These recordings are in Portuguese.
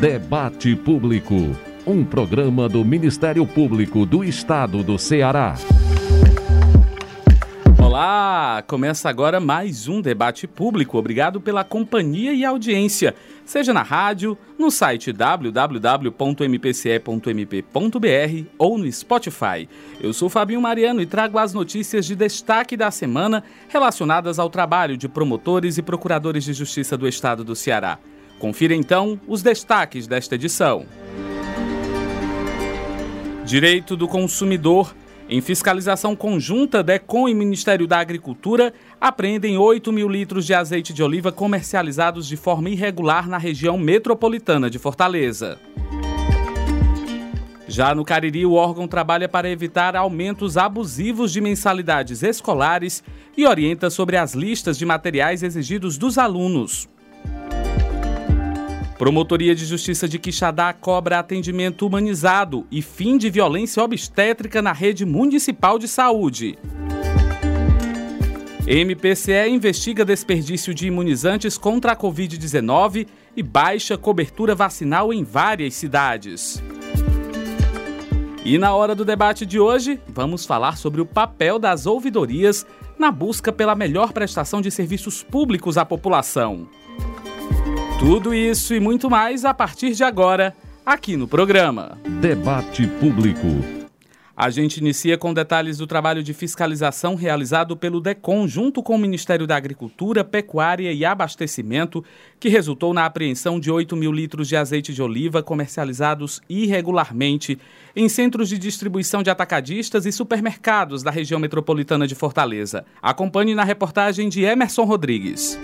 Debate Público, um programa do Ministério Público do Estado do Ceará. Olá! Começa agora mais um debate público. Obrigado pela companhia e audiência, seja na rádio, no site www.mpce.mp.br ou no Spotify. Eu sou Fabinho Mariano e trago as notícias de destaque da semana relacionadas ao trabalho de promotores e procuradores de justiça do Estado do Ceará. Confira então os destaques desta edição. Direito do consumidor. Em fiscalização conjunta, DECOM e Ministério da Agricultura apreendem 8 mil litros de azeite de oliva comercializados de forma irregular na região metropolitana de Fortaleza. Já no Cariri, o órgão trabalha para evitar aumentos abusivos de mensalidades escolares e orienta sobre as listas de materiais exigidos dos alunos. Promotoria de Justiça de Quixadá cobra atendimento humanizado e fim de violência obstétrica na rede municipal de saúde. MPCE investiga desperdício de imunizantes contra a Covid-19 e baixa cobertura vacinal em várias cidades. E na hora do debate de hoje, vamos falar sobre o papel das ouvidorias na busca pela melhor prestação de serviços públicos à população. Tudo isso e muito mais a partir de agora, aqui no programa. Debate Público. A gente inicia com detalhes do trabalho de fiscalização realizado pelo DECOM junto com o Ministério da Agricultura, Pecuária e Abastecimento, que resultou na apreensão de 8 mil litros de azeite de oliva comercializados irregularmente em centros de distribuição de atacadistas e supermercados da região metropolitana de Fortaleza. Acompanhe na reportagem de Emerson Rodrigues.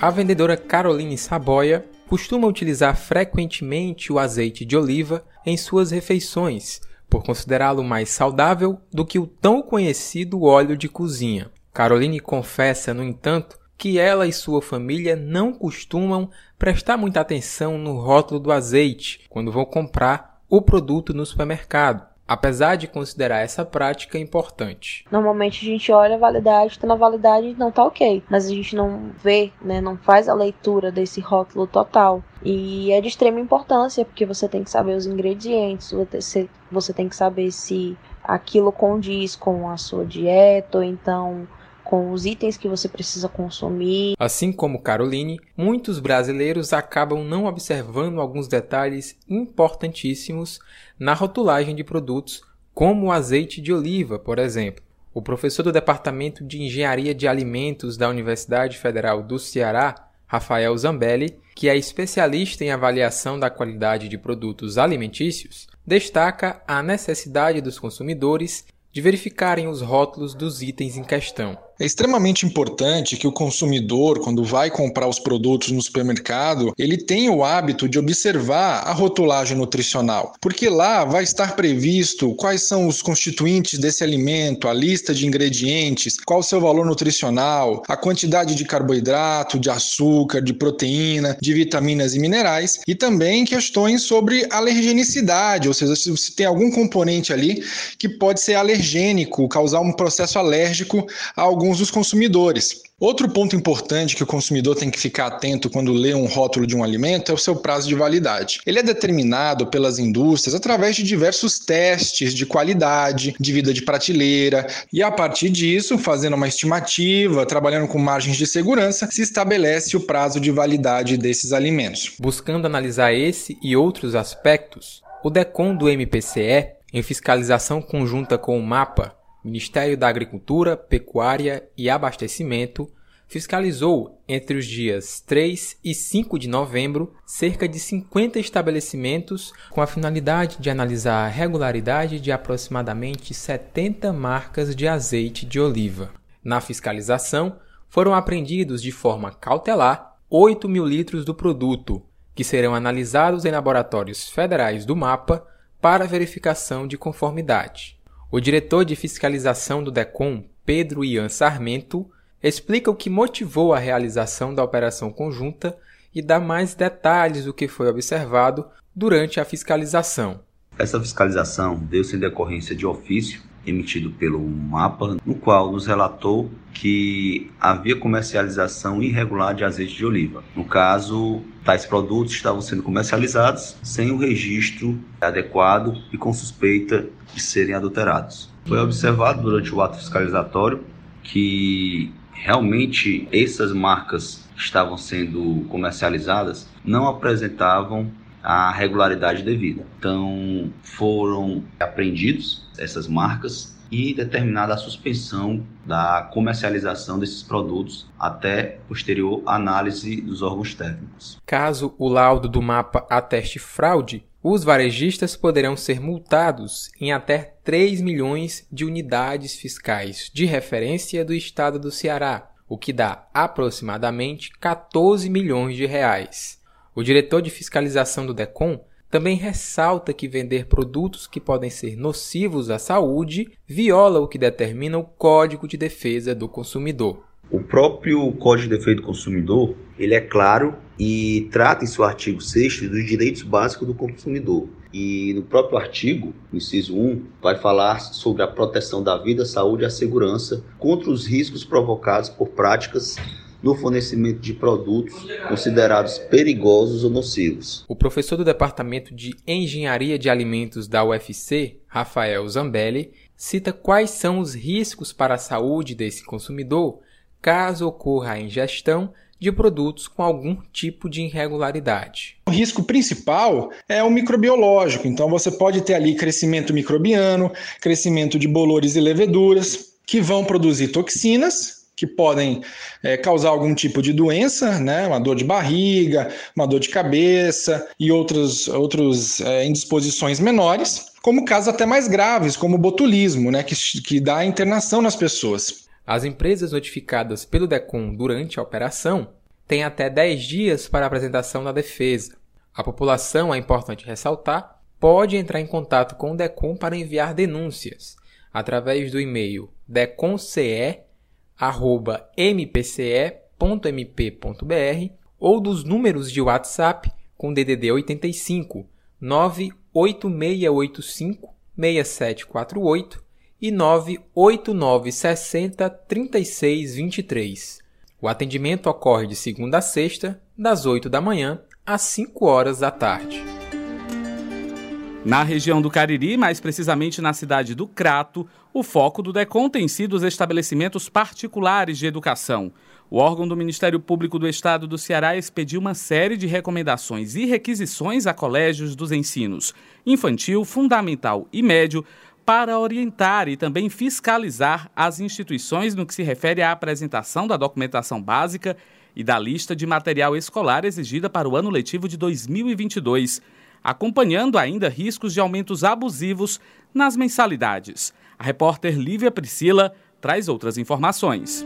A vendedora Caroline Saboia costuma utilizar frequentemente o azeite de oliva em suas refeições, por considerá-lo mais saudável do que o tão conhecido óleo de cozinha. Caroline confessa, no entanto, que ela e sua família não costumam prestar muita atenção no rótulo do azeite quando vão comprar o produto no supermercado apesar de considerar essa prática importante. Normalmente a gente olha a validade, está na validade, não está ok, mas a gente não vê, né, não faz a leitura desse rótulo total. E é de extrema importância, porque você tem que saber os ingredientes, você, você tem que saber se aquilo condiz com a sua dieta, ou então com os itens que você precisa consumir. Assim como Caroline, muitos brasileiros acabam não observando alguns detalhes importantíssimos na rotulagem de produtos, como o azeite de oliva, por exemplo. O professor do Departamento de Engenharia de Alimentos da Universidade Federal do Ceará, Rafael Zambelli, que é especialista em avaliação da qualidade de produtos alimentícios, destaca a necessidade dos consumidores de verificarem os rótulos dos itens em questão. É extremamente importante que o consumidor, quando vai comprar os produtos no supermercado, ele tenha o hábito de observar a rotulagem nutricional, porque lá vai estar previsto quais são os constituintes desse alimento, a lista de ingredientes, qual o seu valor nutricional, a quantidade de carboidrato, de açúcar, de proteína, de vitaminas e minerais, e também questões sobre alergenicidade, ou seja, se tem algum componente ali que pode ser alergênico, causar um processo alérgico a algum alguns dos consumidores. Outro ponto importante que o consumidor tem que ficar atento quando lê um rótulo de um alimento é o seu prazo de validade. Ele é determinado pelas indústrias através de diversos testes de qualidade, de vida de prateleira, e a partir disso, fazendo uma estimativa, trabalhando com margens de segurança, se estabelece o prazo de validade desses alimentos. Buscando analisar esse e outros aspectos, o DECOM do MPCE, em fiscalização conjunta com o MAPA, Ministério da Agricultura, Pecuária e Abastecimento fiscalizou entre os dias 3 e 5 de novembro cerca de 50 estabelecimentos com a finalidade de analisar a regularidade de aproximadamente 70 marcas de azeite de oliva. Na fiscalização, foram apreendidos de forma cautelar 8 mil litros do produto, que serão analisados em laboratórios federais do MAPA para verificação de conformidade. O diretor de fiscalização do DECOM, Pedro Ian Sarmento, explica o que motivou a realização da operação conjunta e dá mais detalhes do que foi observado durante a fiscalização. Essa fiscalização deu-se em decorrência de ofício emitido pelo MAPA, no qual nos relatou que havia comercialização irregular de azeite de oliva. No caso, tais produtos estavam sendo comercializados sem o registro adequado e com suspeita de serem adulterados. Foi observado durante o ato fiscalizatório que realmente essas marcas que estavam sendo comercializadas não apresentavam a regularidade devida. Então foram apreendidos essas marcas e determinada a suspensão da comercialização desses produtos até posterior análise dos órgãos técnicos. Caso o laudo do mapa ateste fraude, os varejistas poderão ser multados em até 3 milhões de unidades fiscais de referência do estado do Ceará, o que dá aproximadamente 14 milhões de reais. O diretor de fiscalização do DECOM também ressalta que vender produtos que podem ser nocivos à saúde viola o que determina o Código de Defesa do Consumidor. O próprio Código de Defesa do Consumidor, ele é claro e trata em seu artigo 6 dos direitos básicos do consumidor. E no próprio artigo, no inciso 1, vai falar sobre a proteção da vida, saúde e a segurança contra os riscos provocados por práticas no fornecimento de produtos considerados perigosos ou nocivos. O professor do Departamento de Engenharia de Alimentos da UFC, Rafael Zambelli, cita quais são os riscos para a saúde desse consumidor caso ocorra a ingestão de produtos com algum tipo de irregularidade. O risco principal é o microbiológico, então você pode ter ali crescimento microbiano, crescimento de bolores e leveduras, que vão produzir toxinas que podem é, causar algum tipo de doença, né? uma dor de barriga, uma dor de cabeça e outros, outros é, indisposições menores, como casos até mais graves, como botulismo, né? que, que dá internação nas pessoas. As empresas notificadas pelo DECOM durante a operação têm até 10 dias para a apresentação da defesa. A população, é importante ressaltar, pode entrar em contato com o DECOM para enviar denúncias através do e-mail decomce mpce.mp.br ou dos números de WhatsApp com DDD 85 98685 6748 e 98960 3623. O atendimento ocorre de segunda a sexta, das 8 da manhã às 5 horas da tarde. Na região do Cariri, mais precisamente na cidade do Crato, o foco do DECOM tem sido os estabelecimentos particulares de educação. O órgão do Ministério Público do Estado do Ceará expediu uma série de recomendações e requisições a colégios dos ensinos infantil, fundamental e médio para orientar e também fiscalizar as instituições no que se refere à apresentação da documentação básica e da lista de material escolar exigida para o ano letivo de 2022 acompanhando ainda riscos de aumentos abusivos nas mensalidades. A repórter Lívia Priscila traz outras informações.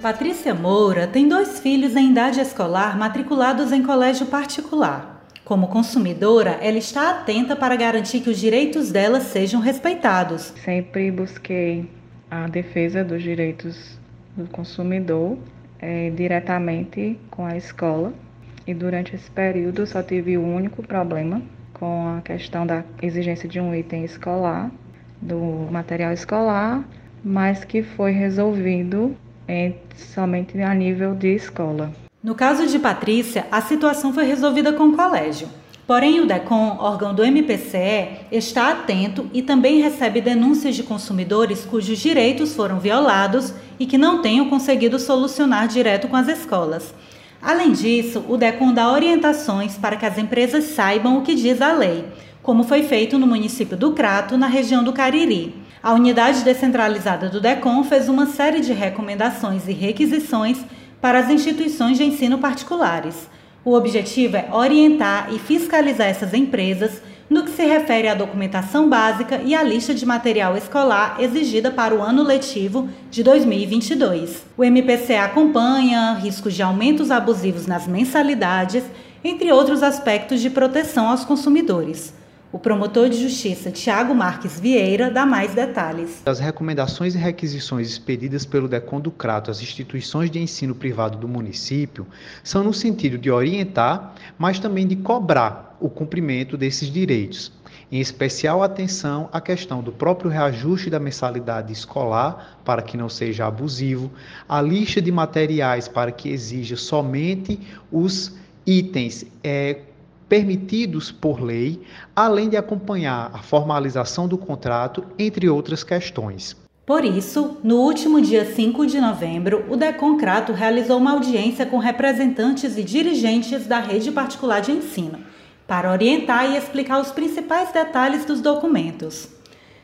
Patrícia Moura tem dois filhos em idade escolar matriculados em colégio particular. Como consumidora, ela está atenta para garantir que os direitos dela sejam respeitados. Sempre busquei a defesa dos direitos do consumidor é, diretamente com a escola e durante esse período só tive o um único problema com a questão da exigência de um item escolar, do material escolar, mas que foi resolvido em, somente a nível de escola. No caso de Patrícia, a situação foi resolvida com o colégio. Porém, o DECOM, órgão do MPCE, está atento e também recebe denúncias de consumidores cujos direitos foram violados e que não tenham conseguido solucionar direto com as escolas. Além disso, o DECOM dá orientações para que as empresas saibam o que diz a lei, como foi feito no município do Crato, na região do Cariri. A unidade descentralizada do DECOM fez uma série de recomendações e requisições para as instituições de ensino particulares. O objetivo é orientar e fiscalizar essas empresas no que se refere à documentação básica e à lista de material escolar exigida para o ano letivo de 2022. O MPC acompanha riscos de aumentos abusivos nas mensalidades, entre outros aspectos de proteção aos consumidores. O promotor de justiça Tiago Marques Vieira dá mais detalhes. As recomendações e requisições expedidas pelo DECON do Crato às instituições de ensino privado do município são no sentido de orientar, mas também de cobrar o cumprimento desses direitos. em especial atenção à questão do próprio reajuste da mensalidade escolar, para que não seja abusivo, a lista de materiais para que exija somente os itens é, permitidos por lei, além de acompanhar a formalização do contrato, entre outras questões. Por isso, no último dia 5 de novembro, o Deconcrato realizou uma audiência com representantes e dirigentes da rede particular de ensino, para orientar e explicar os principais detalhes dos documentos.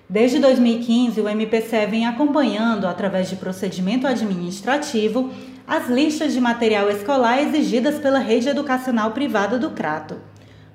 Desde 2015, o MPCE vem acompanhando, através de procedimento administrativo, as listas de material escolar exigidas pela rede educacional privada do Crato.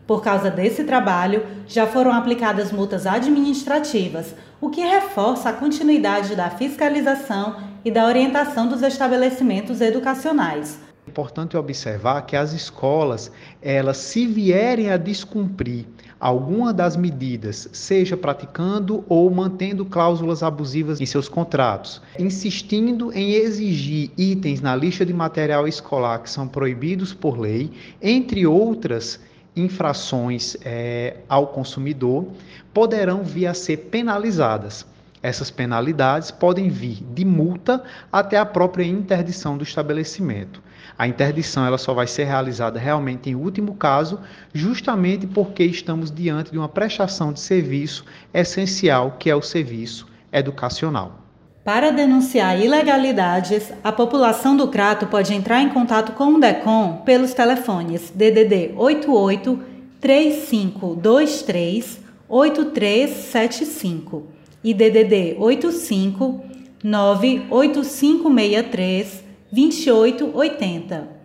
Por causa desse trabalho, já foram aplicadas multas administrativas, o que reforça a continuidade da fiscalização e da orientação dos estabelecimentos educacionais. É importante observar que as escolas, elas se vierem a descumprir alguma das medidas, seja praticando ou mantendo cláusulas abusivas em seus contratos, insistindo em exigir itens na lista de material escolar que são proibidos por lei, entre outras infrações é, ao consumidor poderão vir a ser penalizadas. Essas penalidades podem vir de multa até a própria interdição do estabelecimento. A interdição ela só vai ser realizada realmente em último caso, justamente porque estamos diante de uma prestação de serviço essencial, que é o serviço educacional. Para denunciar ilegalidades, a população do Crato pode entrar em contato com o DECOM pelos telefones DDD 88 3523 8375 e DDD 85 98563 2880.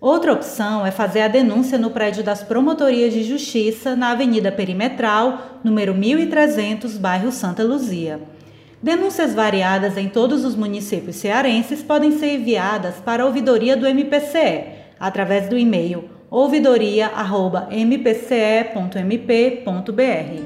Outra opção é fazer a denúncia no prédio das Promotorias de Justiça na Avenida Perimetral, número 1300, bairro Santa Luzia. Denúncias variadas em todos os municípios cearenses podem ser enviadas para a ouvidoria do MPCE através do e-mail ouvidoria@mpce.mp.br.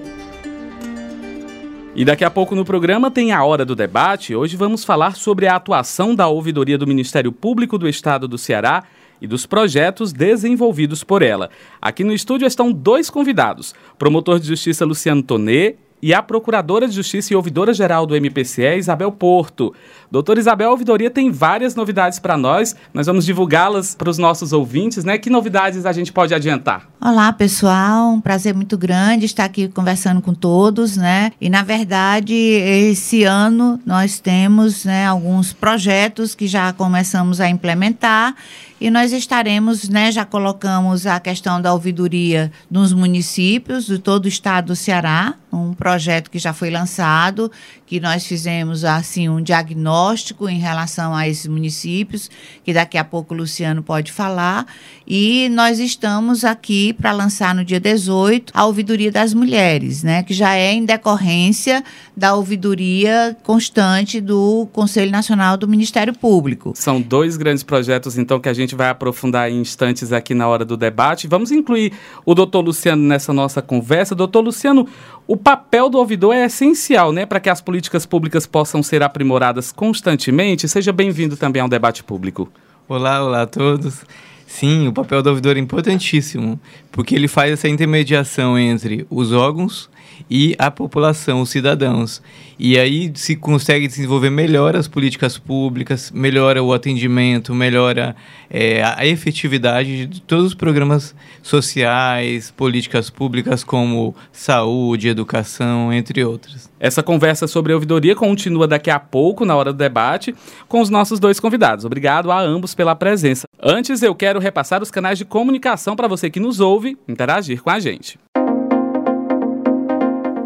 E daqui a pouco no programa tem a hora do debate. Hoje vamos falar sobre a atuação da ouvidoria do Ministério Público do Estado do Ceará e dos projetos desenvolvidos por ela. Aqui no estúdio estão dois convidados: promotor de justiça Luciano Tonê e a Procuradora de Justiça e Ouvidora-Geral do MPCE, Isabel Porto. Doutora Isabel, a ouvidoria tem várias novidades para nós, nós vamos divulgá-las para os nossos ouvintes, né? Que novidades a gente pode adiantar? Olá, pessoal, um prazer muito grande estar aqui conversando com todos, né? E, na verdade, esse ano nós temos né, alguns projetos que já começamos a implementar e nós estaremos, né, já colocamos a questão da ouvidoria nos municípios de todo o estado do Ceará, um projeto que já foi lançado, que nós fizemos assim um diagnóstico em relação a esses municípios, que daqui a pouco o Luciano pode falar, e nós estamos aqui para lançar no dia 18 a ouvidoria das mulheres, né, que já é em decorrência da ouvidoria constante do Conselho Nacional do Ministério Público. São dois grandes projetos então que a gente vai aprofundar em instantes aqui na hora do debate. Vamos incluir o doutor Luciano nessa nossa conversa. Doutor Luciano, o papel do ouvidor é essencial, né, para que as políticas públicas possam ser aprimoradas constantemente. Seja bem-vindo também ao debate público. Olá, olá a todos. Sim, o papel do ouvidor é importantíssimo, porque ele faz essa intermediação entre os órgãos e a população, os cidadãos. E aí se consegue desenvolver melhor as políticas públicas, melhora o atendimento, melhora é, a efetividade de todos os programas sociais, políticas públicas como saúde, educação, entre outras. Essa conversa sobre a ouvidoria continua daqui a pouco, na hora do debate, com os nossos dois convidados. Obrigado a ambos pela presença. Antes, eu quero repassar os canais de comunicação para você que nos ouve interagir com a gente.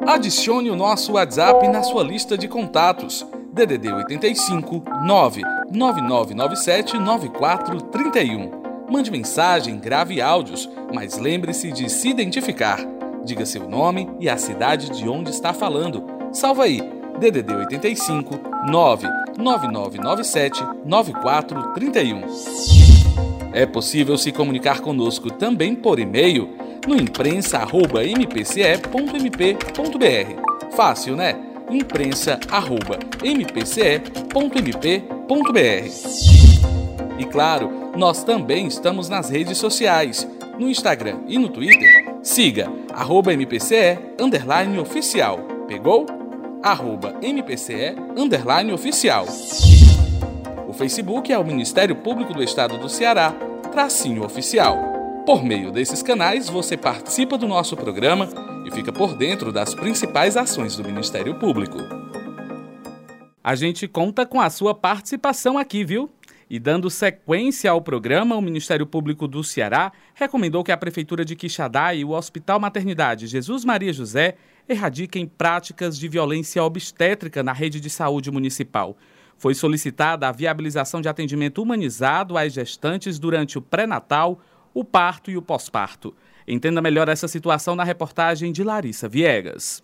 Adicione o nosso WhatsApp na sua lista de contatos. DDD 85 99997 9431. Mande mensagem, grave áudios, mas lembre-se de se identificar. Diga seu nome e a cidade de onde está falando. Salva aí. DDD 85 99997 9431. É possível se comunicar conosco também por e-mail no imprensa@mpce.mp.br. Fácil, né? imprensa@mpce.mp.br. E claro, nós também estamos nas redes sociais, no Instagram e no Twitter. Siga arroba MPCE, underline oficial. Pegou? Arroba MPCE, underline oficial. O Facebook é o Ministério Público do Estado do Ceará, tracinho oficial. Por meio desses canais, você participa do nosso programa e fica por dentro das principais ações do Ministério Público. A gente conta com a sua participação aqui, viu? E dando sequência ao programa, o Ministério Público do Ceará recomendou que a Prefeitura de Quixadá e o Hospital Maternidade Jesus Maria José erradiquem práticas de violência obstétrica na rede de saúde municipal. Foi solicitada a viabilização de atendimento humanizado às gestantes durante o pré-natal, o parto e o pós-parto. Entenda melhor essa situação na reportagem de Larissa Viegas.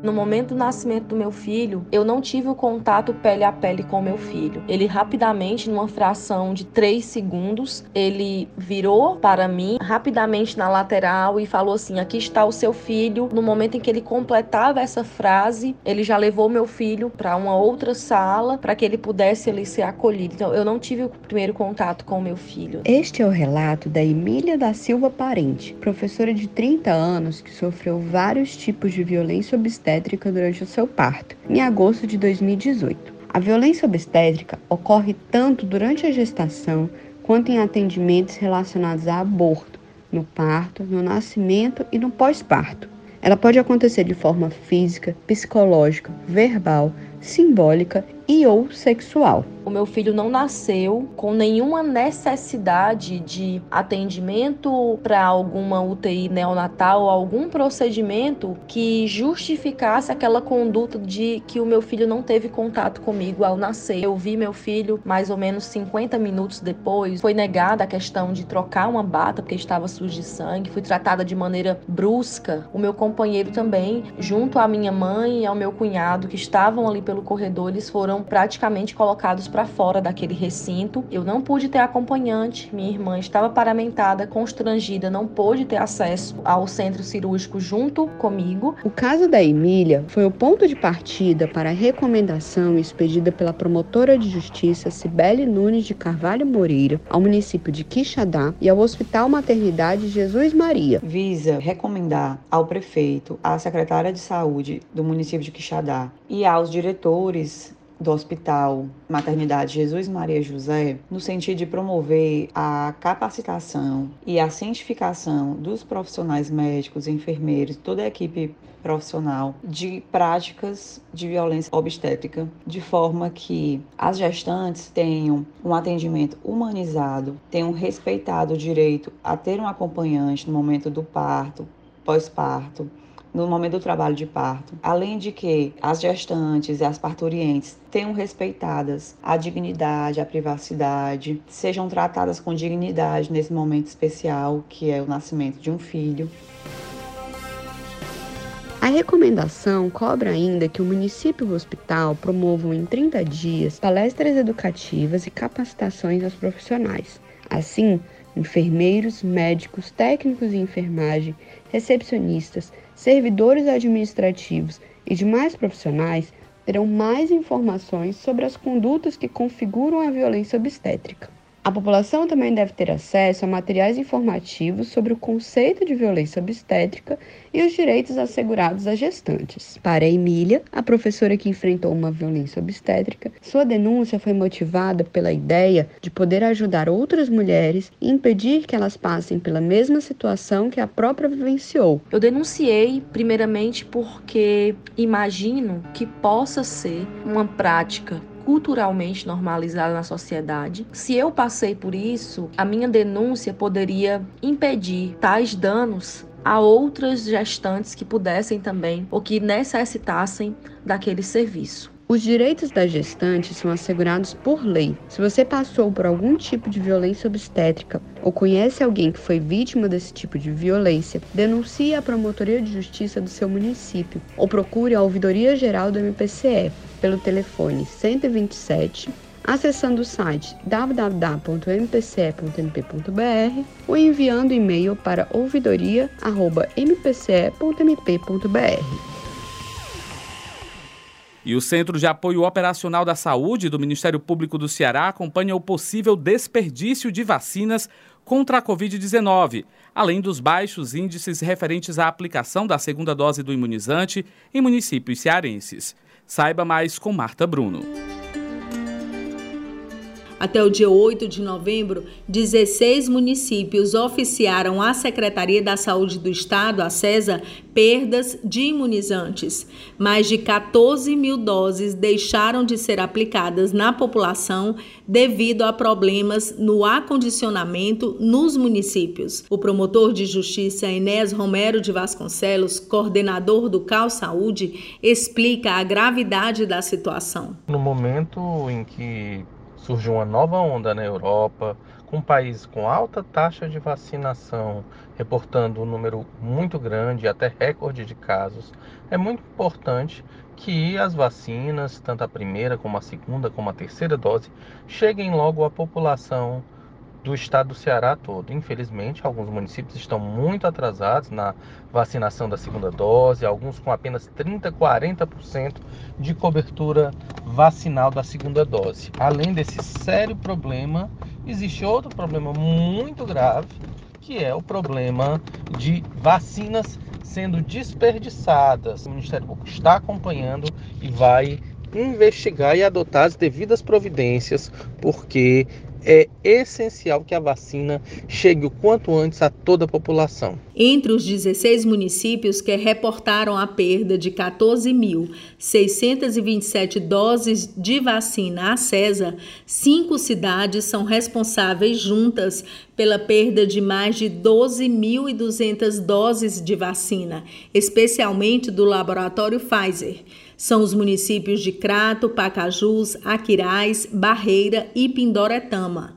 No momento do nascimento do meu filho, eu não tive o contato pele a pele com meu filho. Ele rapidamente, numa fração de 3 segundos, ele virou para mim rapidamente na lateral e falou assim: "Aqui está o seu filho". No momento em que ele completava essa frase, ele já levou meu filho para uma outra sala para que ele pudesse ali ser acolhido. Então, eu não tive o primeiro contato com meu filho. Este é o relato da Emília da Silva Parente, professora de 30 anos que sofreu vários tipos de violência obstétrica durante o seu parto, em agosto de 2018. A violência obstétrica ocorre tanto durante a gestação quanto em atendimentos relacionados a aborto, no parto, no nascimento e no pós-parto. Ela pode acontecer de forma física, psicológica, verbal, simbólica e ou sexual. O meu filho não nasceu com nenhuma necessidade de atendimento para alguma UTI neonatal algum procedimento que justificasse aquela conduta de que o meu filho não teve contato comigo ao nascer. Eu vi meu filho mais ou menos 50 minutos depois. Foi negada a questão de trocar uma bata porque estava suja de sangue. Fui tratada de maneira brusca. O meu companheiro também, junto à minha mãe e ao meu cunhado que estavam ali pelo corredor, eles foram foram praticamente colocados para fora daquele recinto. Eu não pude ter acompanhante, minha irmã estava paramentada, constrangida, não pôde ter acesso ao centro cirúrgico junto comigo. O caso da Emília foi o ponto de partida para a recomendação expedida pela promotora de justiça Cibele Nunes de Carvalho Moreira ao município de Quixadá e ao Hospital Maternidade Jesus Maria. Visa recomendar ao prefeito, à secretária de saúde do município de Quixadá e aos diretores do Hospital Maternidade Jesus Maria José, no sentido de promover a capacitação e a cientificação dos profissionais médicos, enfermeiros, toda a equipe profissional de práticas de violência obstétrica, de forma que as gestantes tenham um atendimento humanizado, tenham respeitado o direito a ter um acompanhante no momento do parto, pós-parto, no momento do trabalho de parto, além de que as gestantes e as parturientes tenham respeitadas a dignidade, a privacidade, sejam tratadas com dignidade nesse momento especial que é o nascimento de um filho. A recomendação cobra ainda que o município e o hospital promovam em 30 dias palestras educativas e capacitações aos profissionais. Assim, enfermeiros, médicos, técnicos de enfermagem, recepcionistas, servidores administrativos e demais profissionais terão mais informações sobre as condutas que configuram a violência obstétrica. A população também deve ter acesso a materiais informativos sobre o conceito de violência obstétrica e os direitos assegurados às gestantes. Para Emília, a professora que enfrentou uma violência obstétrica, sua denúncia foi motivada pela ideia de poder ajudar outras mulheres e impedir que elas passem pela mesma situação que a própria vivenciou. Eu denunciei primeiramente porque imagino que possa ser uma prática culturalmente normalizada na sociedade. Se eu passei por isso, a minha denúncia poderia impedir tais danos a outras gestantes que pudessem também ou que necessitassem daquele serviço. Os direitos das gestantes são assegurados por lei. Se você passou por algum tipo de violência obstétrica ou conhece alguém que foi vítima desse tipo de violência, denuncie a Promotoria de Justiça do seu município ou procure a Ouvidoria Geral do MPCE pelo telefone 127 acessando o site www.mpce.mp.br ou enviando e-mail para ouvidoria.mpce.mp.br. E o Centro de Apoio Operacional da Saúde do Ministério Público do Ceará acompanha o possível desperdício de vacinas contra a Covid-19, além dos baixos índices referentes à aplicação da segunda dose do imunizante em municípios cearenses. Saiba mais com Marta Bruno. Até o dia 8 de novembro, 16 municípios oficiaram à Secretaria da Saúde do Estado, a CESA, perdas de imunizantes. Mais de 14 mil doses deixaram de ser aplicadas na população devido a problemas no acondicionamento nos municípios. O promotor de justiça Enéas Romero de Vasconcelos, coordenador do CAL Saúde, explica a gravidade da situação. No momento em que surge uma nova onda na Europa, com países com alta taxa de vacinação, reportando um número muito grande, até recorde de casos. É muito importante que as vacinas, tanto a primeira como a segunda, como a terceira dose, cheguem logo à população do estado do Ceará todo. Infelizmente, alguns municípios estão muito atrasados na vacinação da segunda dose, alguns com apenas 30, 40% de cobertura vacinal da segunda dose. Além desse sério problema, existe outro problema muito grave, que é o problema de vacinas sendo desperdiçadas. O Ministério Público está acompanhando e vai investigar e adotar as devidas providências, porque é essencial que a vacina chegue o quanto antes a toda a população. Entre os 16 municípios que reportaram a perda de 14.627 doses de vacina à CESA, cinco cidades são responsáveis juntas pela perda de mais de 12.200 doses de vacina, especialmente do laboratório Pfizer. São os municípios de Crato, Pacajus, Aquiraz, Barreira e Pindoretama.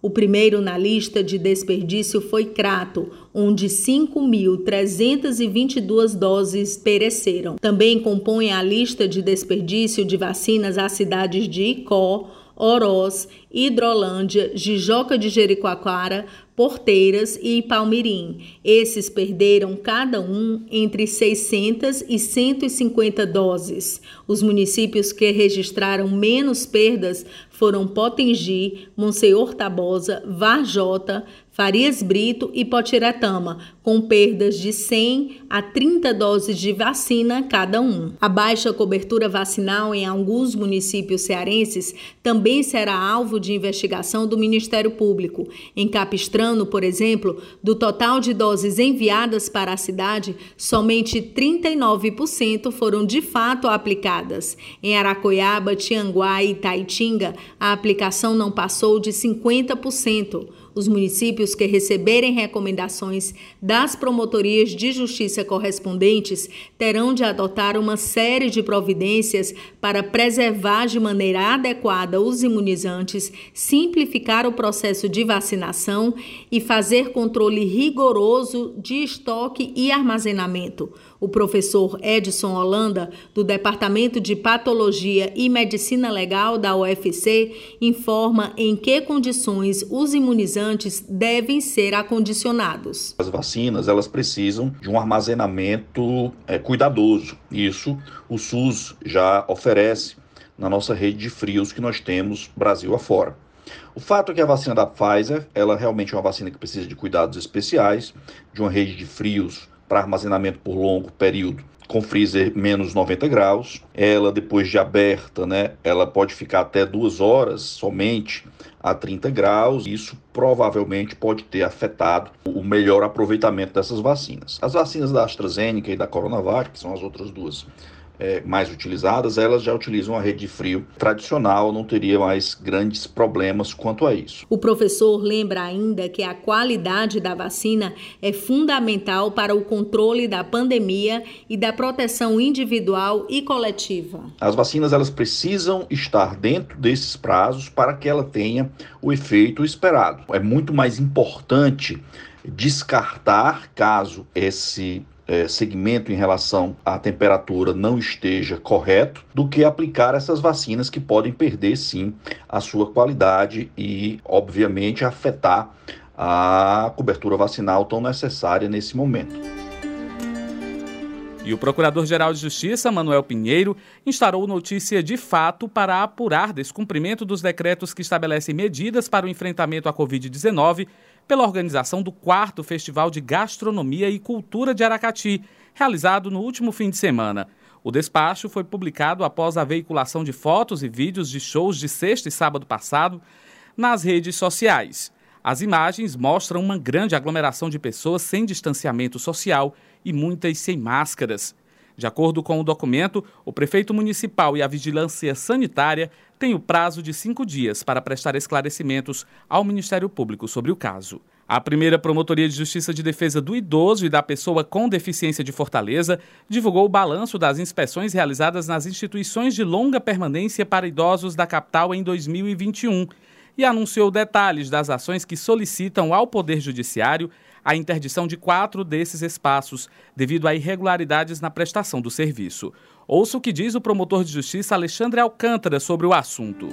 O primeiro na lista de desperdício foi Crato, onde 5.322 doses pereceram. Também compõe a lista de desperdício de vacinas as cidades de Icó, Oroz, Hidrolândia, Jijoca de Jericoacoara, Porteiras e Palmirim. Esses perderam cada um entre 600 e 150 doses. Os municípios que registraram menos perdas foram Potengi, Monsenhor Tabosa, Varjota, Farias Brito e Potiretama, com perdas de 100 a 30 doses de vacina cada um. A baixa cobertura vacinal em alguns municípios cearenses também será alvo de investigação do Ministério Público. Em Capistrano, por exemplo, do total de doses enviadas para a cidade, somente 39% foram de fato aplicadas. Em Aracoiaba, Tianguá e Taitinga, a aplicação não passou de 50%. Os municípios que receberem recomendações das promotorias de justiça correspondentes terão de adotar uma série de providências para preservar de maneira adequada os imunizantes, simplificar o processo de vacinação e fazer controle rigoroso de estoque e armazenamento. O professor Edson Holanda, do Departamento de Patologia e Medicina Legal da UFC, informa em que condições os imunizantes devem ser acondicionados. As vacinas elas precisam de um armazenamento é, cuidadoso. Isso o SUS já oferece na nossa rede de frios que nós temos Brasil afora. O fato é que a vacina da Pfizer, ela realmente é uma vacina que precisa de cuidados especiais, de uma rede de frios para armazenamento por longo período com freezer menos 90 graus. Ela, depois de aberta, né, ela pode ficar até duas horas somente a 30 graus. Isso provavelmente pode ter afetado o melhor aproveitamento dessas vacinas. As vacinas da AstraZeneca e da Coronavac, que são as outras duas é, mais utilizadas, elas já utilizam a rede de frio tradicional, não teria mais grandes problemas quanto a isso. O professor lembra ainda que a qualidade da vacina é fundamental para o controle da pandemia e da proteção individual e coletiva. As vacinas elas precisam estar dentro desses prazos para que ela tenha o efeito esperado. É muito mais importante descartar caso esse é, segmento em relação à temperatura não esteja correto, do que aplicar essas vacinas que podem perder sim a sua qualidade e, obviamente, afetar a cobertura vacinal tão necessária nesse momento. E o Procurador-Geral de Justiça, Manuel Pinheiro, instaurou notícia de fato para apurar descumprimento dos decretos que estabelecem medidas para o enfrentamento à Covid-19 pela organização do quarto Festival de Gastronomia e Cultura de Aracati, realizado no último fim de semana. O despacho foi publicado após a veiculação de fotos e vídeos de shows de sexta e sábado passado nas redes sociais. As imagens mostram uma grande aglomeração de pessoas sem distanciamento social e muitas sem máscaras. De acordo com o documento, o prefeito municipal e a vigilância sanitária têm o prazo de cinco dias para prestar esclarecimentos ao Ministério Público sobre o caso. A primeira Promotoria de Justiça de Defesa do Idoso e da Pessoa com Deficiência de Fortaleza divulgou o balanço das inspeções realizadas nas instituições de longa permanência para idosos da capital em 2021 e anunciou detalhes das ações que solicitam ao Poder Judiciário a interdição de quatro desses espaços, devido a irregularidades na prestação do serviço. Ouça o que diz o promotor de justiça Alexandre Alcântara sobre o assunto.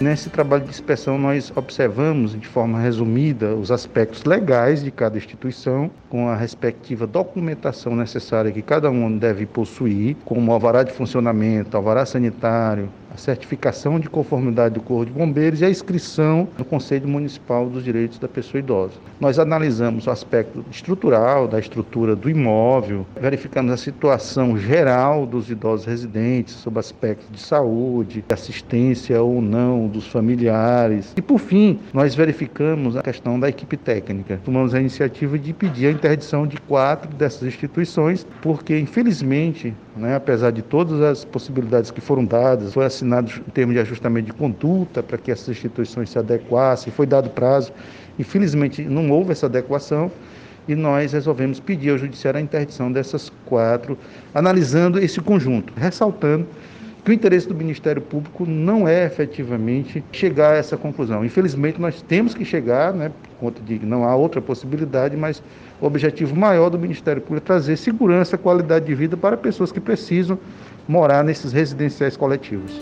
Nesse trabalho de inspeção, nós observamos de forma resumida os aspectos legais de cada instituição, com a respectiva documentação necessária que cada um deve possuir, como alvará de funcionamento, alvará sanitário, a certificação de conformidade do Corpo de Bombeiros e a inscrição no Conselho Municipal dos Direitos da Pessoa Idosa. Nós analisamos o aspecto estrutural da estrutura do imóvel, verificamos a situação geral dos idosos residentes, sob aspectos de saúde, assistência ou não dos familiares. E por fim, nós verificamos a questão da equipe técnica. Tomamos a iniciativa de pedir a interdição de quatro dessas instituições, porque infelizmente, né, apesar de todas as possibilidades que foram dadas, foi assinado em termos de ajustamento de conduta para que essas instituições se adequassem, foi dado prazo. Infelizmente, não houve essa adequação e nós resolvemos pedir ao Judiciário a interdição dessas quatro, analisando esse conjunto, ressaltando que o interesse do Ministério Público não é efetivamente chegar a essa conclusão. Infelizmente, nós temos que chegar, né, por conta de que não há outra possibilidade, mas o objetivo maior do Ministério Público é trazer segurança, qualidade de vida para pessoas que precisam morar nesses residenciais coletivos.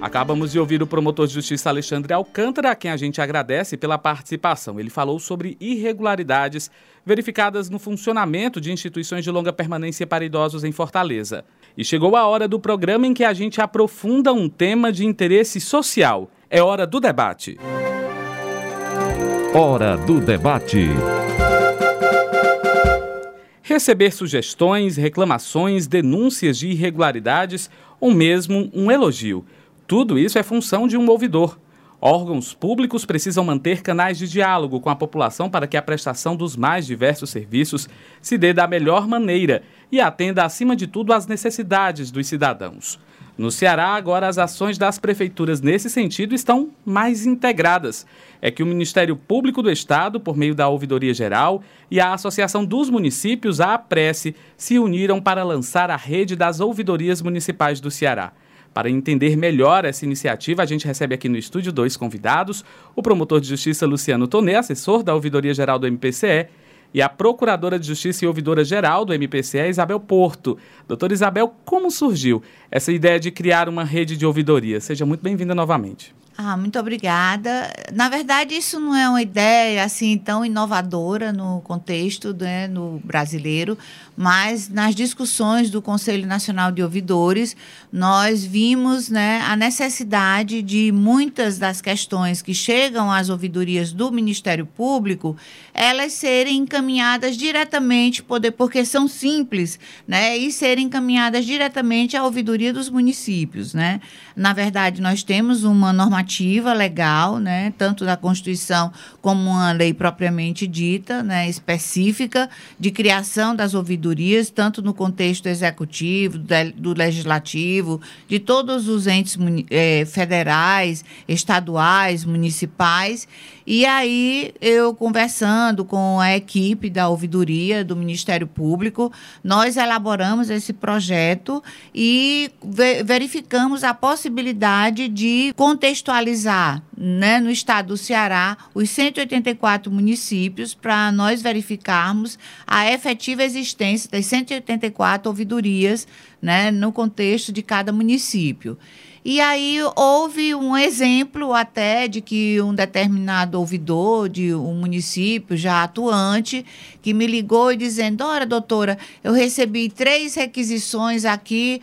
Acabamos de ouvir o promotor de justiça Alexandre Alcântara, a quem a gente agradece pela participação. Ele falou sobre irregularidades verificadas no funcionamento de instituições de longa permanência para idosos em Fortaleza. E chegou a hora do programa em que a gente aprofunda um tema de interesse social. É hora do debate. Hora do debate. Receber sugestões, reclamações, denúncias de irregularidades ou mesmo um elogio. Tudo isso é função de um ouvidor. Órgãos públicos precisam manter canais de diálogo com a população para que a prestação dos mais diversos serviços se dê da melhor maneira e atenda, acima de tudo, às necessidades dos cidadãos. No Ceará, agora as ações das prefeituras nesse sentido estão mais integradas. É que o Ministério Público do Estado, por meio da Ouvidoria Geral, e a Associação dos Municípios, a APRESE, se uniram para lançar a rede das ouvidorias municipais do Ceará. Para entender melhor essa iniciativa, a gente recebe aqui no estúdio dois convidados: o promotor de justiça Luciano Tonê, assessor da Ouvidoria Geral do MPCE, e a Procuradora de Justiça e Ouvidora Geral do MPCE, Isabel Porto. Doutora Isabel, como surgiu essa ideia de criar uma rede de ouvidoria? Seja muito bem-vinda novamente. Ah, muito obrigada. Na verdade, isso não é uma ideia assim tão inovadora no contexto né, no brasileiro, mas nas discussões do Conselho Nacional de Ouvidores, nós vimos né, a necessidade de muitas das questões que chegam às ouvidorias do Ministério Público, elas serem encaminhadas diretamente, poder, porque são simples, né, e serem encaminhadas diretamente à ouvidoria dos municípios. Né? Na verdade, nós temos uma normativa normativa legal, né, tanto da Constituição como uma lei propriamente dita, né, específica de criação das ouvidorias, tanto no contexto executivo, do legislativo, de todos os entes eh, federais, estaduais, municipais. E aí, eu conversando com a equipe da ouvidoria do Ministério Público, nós elaboramos esse projeto e verificamos a possibilidade de contextualizar né, no estado do Ceará os 184 municípios para nós verificarmos a efetiva existência das 184 ouvidorias né, no contexto de cada município. E aí houve um exemplo até de que um determinado ouvidor de um município já atuante que me ligou e dizendo: Ora, doutora, eu recebi três requisições aqui,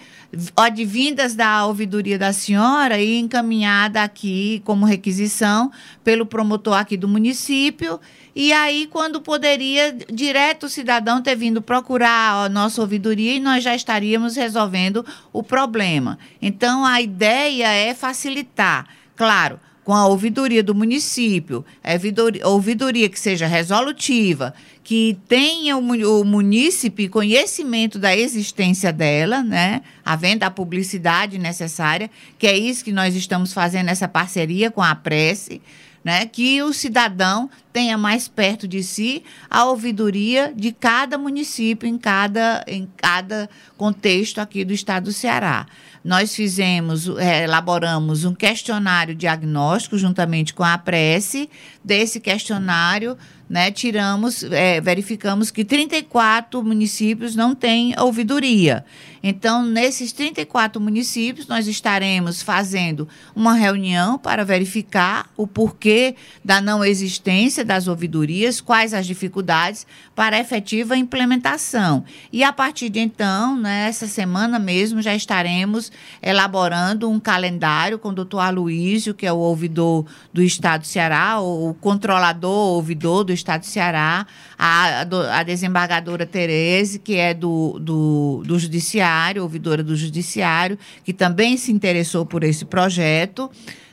advindas da ouvidoria da senhora e encaminhada aqui como requisição pelo promotor aqui do município. E aí, quando poderia, direto o cidadão ter vindo procurar a nossa ouvidoria e nós já estaríamos resolvendo o problema. Então, a ideia é facilitar. Claro, com a ouvidoria do município, ouvidoria, ouvidoria que seja resolutiva, que tenha o, o munícipe conhecimento da existência dela, né? Havendo a publicidade necessária, que é isso que nós estamos fazendo essa parceria com a Prece né, que o cidadão tenha mais perto de si a ouvidoria de cada município em cada, em cada contexto aqui do estado do Ceará. Nós fizemos, é, elaboramos um questionário diagnóstico juntamente com a Prece. Desse questionário, né, tiramos, é, verificamos que 34 municípios não têm ouvidoria. Então, nesses 34 municípios, nós estaremos fazendo uma reunião para verificar o porquê da não existência das ouvidorias, quais as dificuldades para a efetiva implementação. E a partir de então, nessa né, semana mesmo, já estaremos elaborando um calendário com o doutor Aloísio, que é o ouvidor do Estado do Ceará, controlador ouvidor do Estado do Ceará, a, a desembargadora Tereze, que é do, do, do Judiciário, ouvidora do Judiciário, que também se interessou por esse projeto.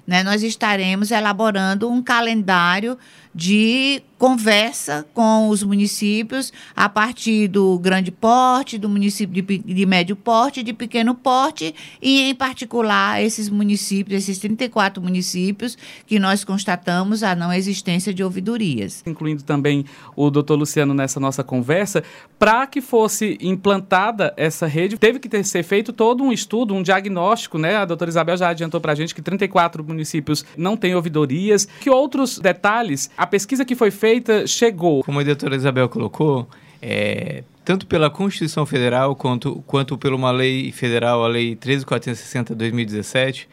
Né, nós estaremos elaborando um calendário de conversa com os municípios a partir do grande porte, do município de, de médio porte, de pequeno porte e, em particular, esses municípios, esses 34 municípios que nós constatamos a não existência de ouvidorias. Incluindo também o doutor Luciano nessa nossa conversa, para que fosse implantada essa rede, teve que ter, ser feito todo um estudo, um diagnóstico, né? A doutora Isabel já adiantou para a gente que 34 municípios não têm ouvidorias. Que outros detalhes a pesquisa que foi feita chegou? Como a doutora Isabel colocou, é, tanto pela Constituição Federal quanto, quanto por uma lei federal, a Lei 13.460 de 2017,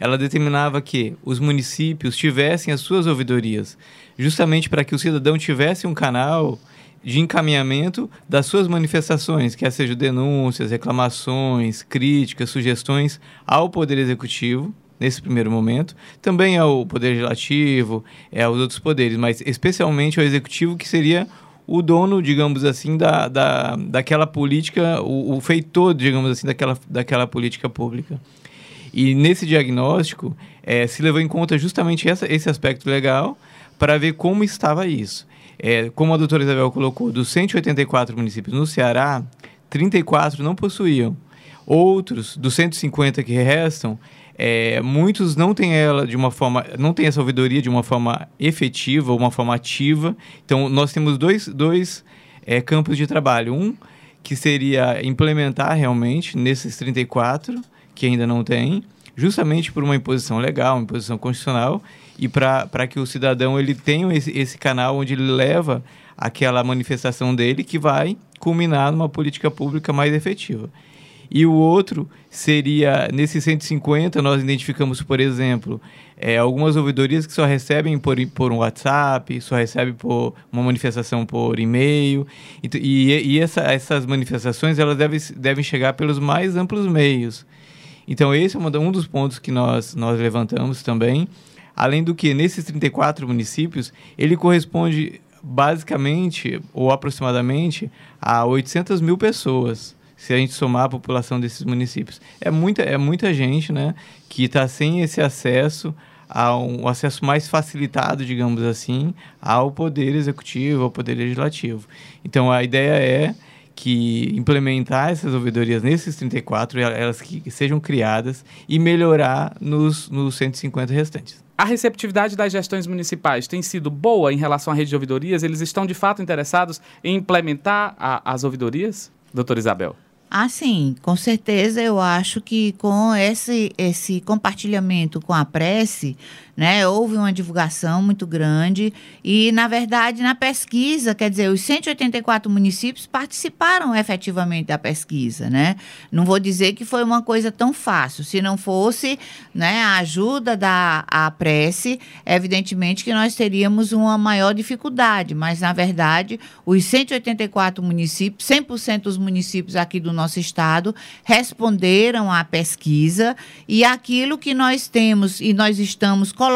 ela determinava que os municípios tivessem as suas ouvidorias, justamente para que o cidadão tivesse um canal de encaminhamento das suas manifestações, quer sejam denúncias, reclamações, críticas, sugestões ao Poder Executivo, nesse primeiro momento, também ao Poder Legislativo, é, aos outros poderes, mas especialmente ao Executivo, que seria o dono, digamos assim, da, da, daquela política, o, o feitor, digamos assim, daquela, daquela política pública. E nesse diagnóstico é, se levou em conta justamente essa, esse aspecto legal para ver como estava isso. É, como a doutora Isabel colocou, dos 184 municípios no Ceará, 34 não possuíam. Outros, dos 150 que restam, é, muitos não têm ela de uma forma, não têm essa ouvidoria de uma forma efetiva, uma forma ativa. Então, nós temos dois, dois é, campos de trabalho. Um que seria implementar realmente nesses 34, que ainda não tem, justamente por uma imposição legal, uma imposição constitucional, e para que o cidadão ele tenha esse, esse canal onde ele leva aquela manifestação dele que vai culminar numa política pública mais efetiva. E o outro seria, nesses 150, nós identificamos, por exemplo, é, algumas ouvidorias que só recebem por, por um WhatsApp, só recebem por uma manifestação por e-mail. E, e, e essa, essas manifestações elas devem, devem chegar pelos mais amplos meios. Então, esse é um dos pontos que nós, nós levantamos também. Além do que, nesses 34 municípios, ele corresponde basicamente, ou aproximadamente, a 800 mil pessoas se a gente somar a população desses municípios. É muita, é muita gente né, que está sem esse acesso a um acesso mais facilitado, digamos assim, ao poder executivo, ao poder legislativo. Então a ideia é que implementar essas ouvidorias nesses 34, elas que sejam criadas e melhorar nos, nos 150 restantes. A receptividade das gestões municipais tem sido boa em relação à rede de ouvidorias? Eles estão de fato interessados em implementar a, as ouvidorias? Doutora Isabel. Ah, sim, com certeza eu acho que com esse, esse compartilhamento com a prece, né? Houve uma divulgação muito grande e, na verdade, na pesquisa, quer dizer, os 184 municípios participaram efetivamente da pesquisa, né? Não vou dizer que foi uma coisa tão fácil. Se não fosse, né, a ajuda da a prece, evidentemente que nós teríamos uma maior dificuldade, mas na verdade, os 184 municípios, 100% dos municípios aqui do nosso estado responderam à pesquisa e aquilo que nós temos e nós estamos colocando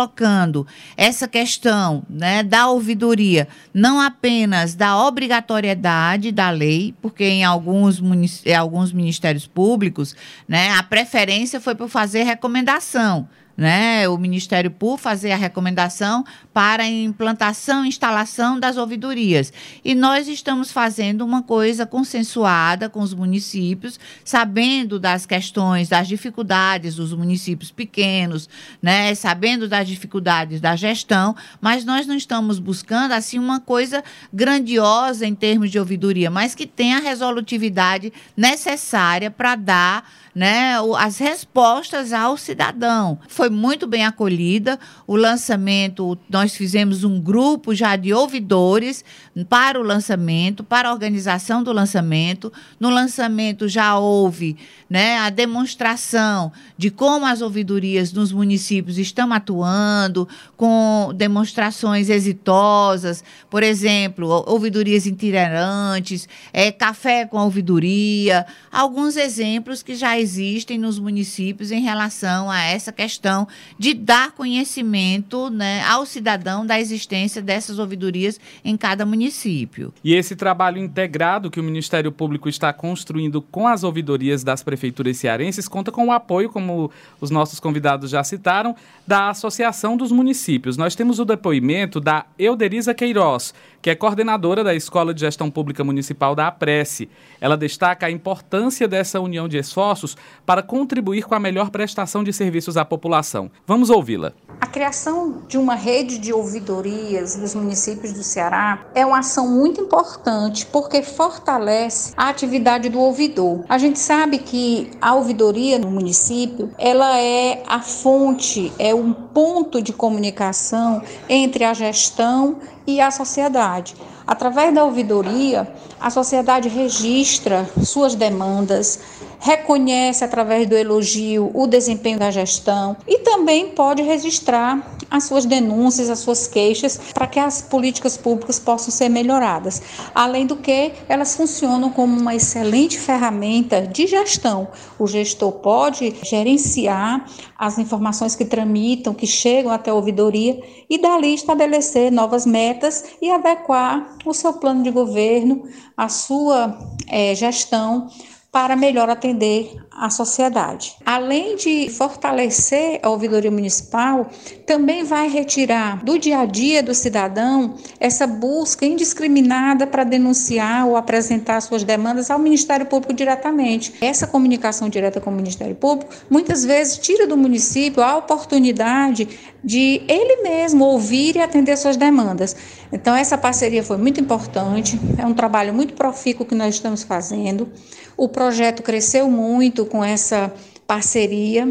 essa questão né, da ouvidoria, não apenas da obrigatoriedade da lei, porque em alguns, em alguns ministérios públicos né, a preferência foi por fazer recomendação né, o Ministério Público fazer a recomendação para a implantação e instalação das ouvidorias. E nós estamos fazendo uma coisa consensuada com os municípios, sabendo das questões, das dificuldades dos municípios pequenos, né, sabendo das dificuldades da gestão, mas nós não estamos buscando assim uma coisa grandiosa em termos de ouvidoria, mas que tenha a resolutividade necessária para dar né, as respostas ao cidadão. Foi muito bem acolhida. O lançamento, nós fizemos um grupo já de ouvidores para o lançamento, para a organização do lançamento. No lançamento já houve né, a demonstração de como as ouvidorias nos municípios estão atuando, com demonstrações exitosas, por exemplo, ouvidorias itinerantes, é, café com ouvidoria, alguns exemplos que já existem nos municípios em relação a essa questão de dar conhecimento né, ao cidadão da existência dessas ouvidorias em cada município. E esse trabalho integrado que o Ministério Público está construindo com as ouvidorias das prefeituras cearenses conta com o apoio, como os nossos convidados já citaram, da Associação dos Municípios. Nós temos o depoimento da Euderiza Queiroz, que é coordenadora da Escola de Gestão Pública Municipal da APRESE. Ela destaca a importância dessa união de esforços para contribuir com a melhor prestação de serviços à população. Vamos ouvi-la. A criação de uma rede de ouvidorias nos municípios do Ceará é uma ação muito importante porque fortalece a atividade do ouvidor. A gente sabe que a ouvidoria no município, ela é a fonte, é um ponto de comunicação entre a gestão e a sociedade. Através da ouvidoria, a sociedade registra suas demandas, reconhece através do elogio o desempenho da gestão e também pode registrar as suas denúncias, as suas queixas, para que as políticas públicas possam ser melhoradas. Além do que, elas funcionam como uma excelente ferramenta de gestão. O gestor pode gerenciar as informações que tramitam, que chegam até a ouvidoria e dali estabelecer novas metas e adequar o seu plano de governo, a sua é, gestão para melhor atender a sociedade. Além de fortalecer a ouvidoria municipal, também vai retirar do dia a dia do cidadão essa busca indiscriminada para denunciar ou apresentar suas demandas ao Ministério Público diretamente. Essa comunicação direta com o Ministério Público muitas vezes tira do município a oportunidade de ele mesmo ouvir e atender suas demandas. Então essa parceria foi muito importante, é um trabalho muito profícuo que nós estamos fazendo. O projeto cresceu muito com essa parceria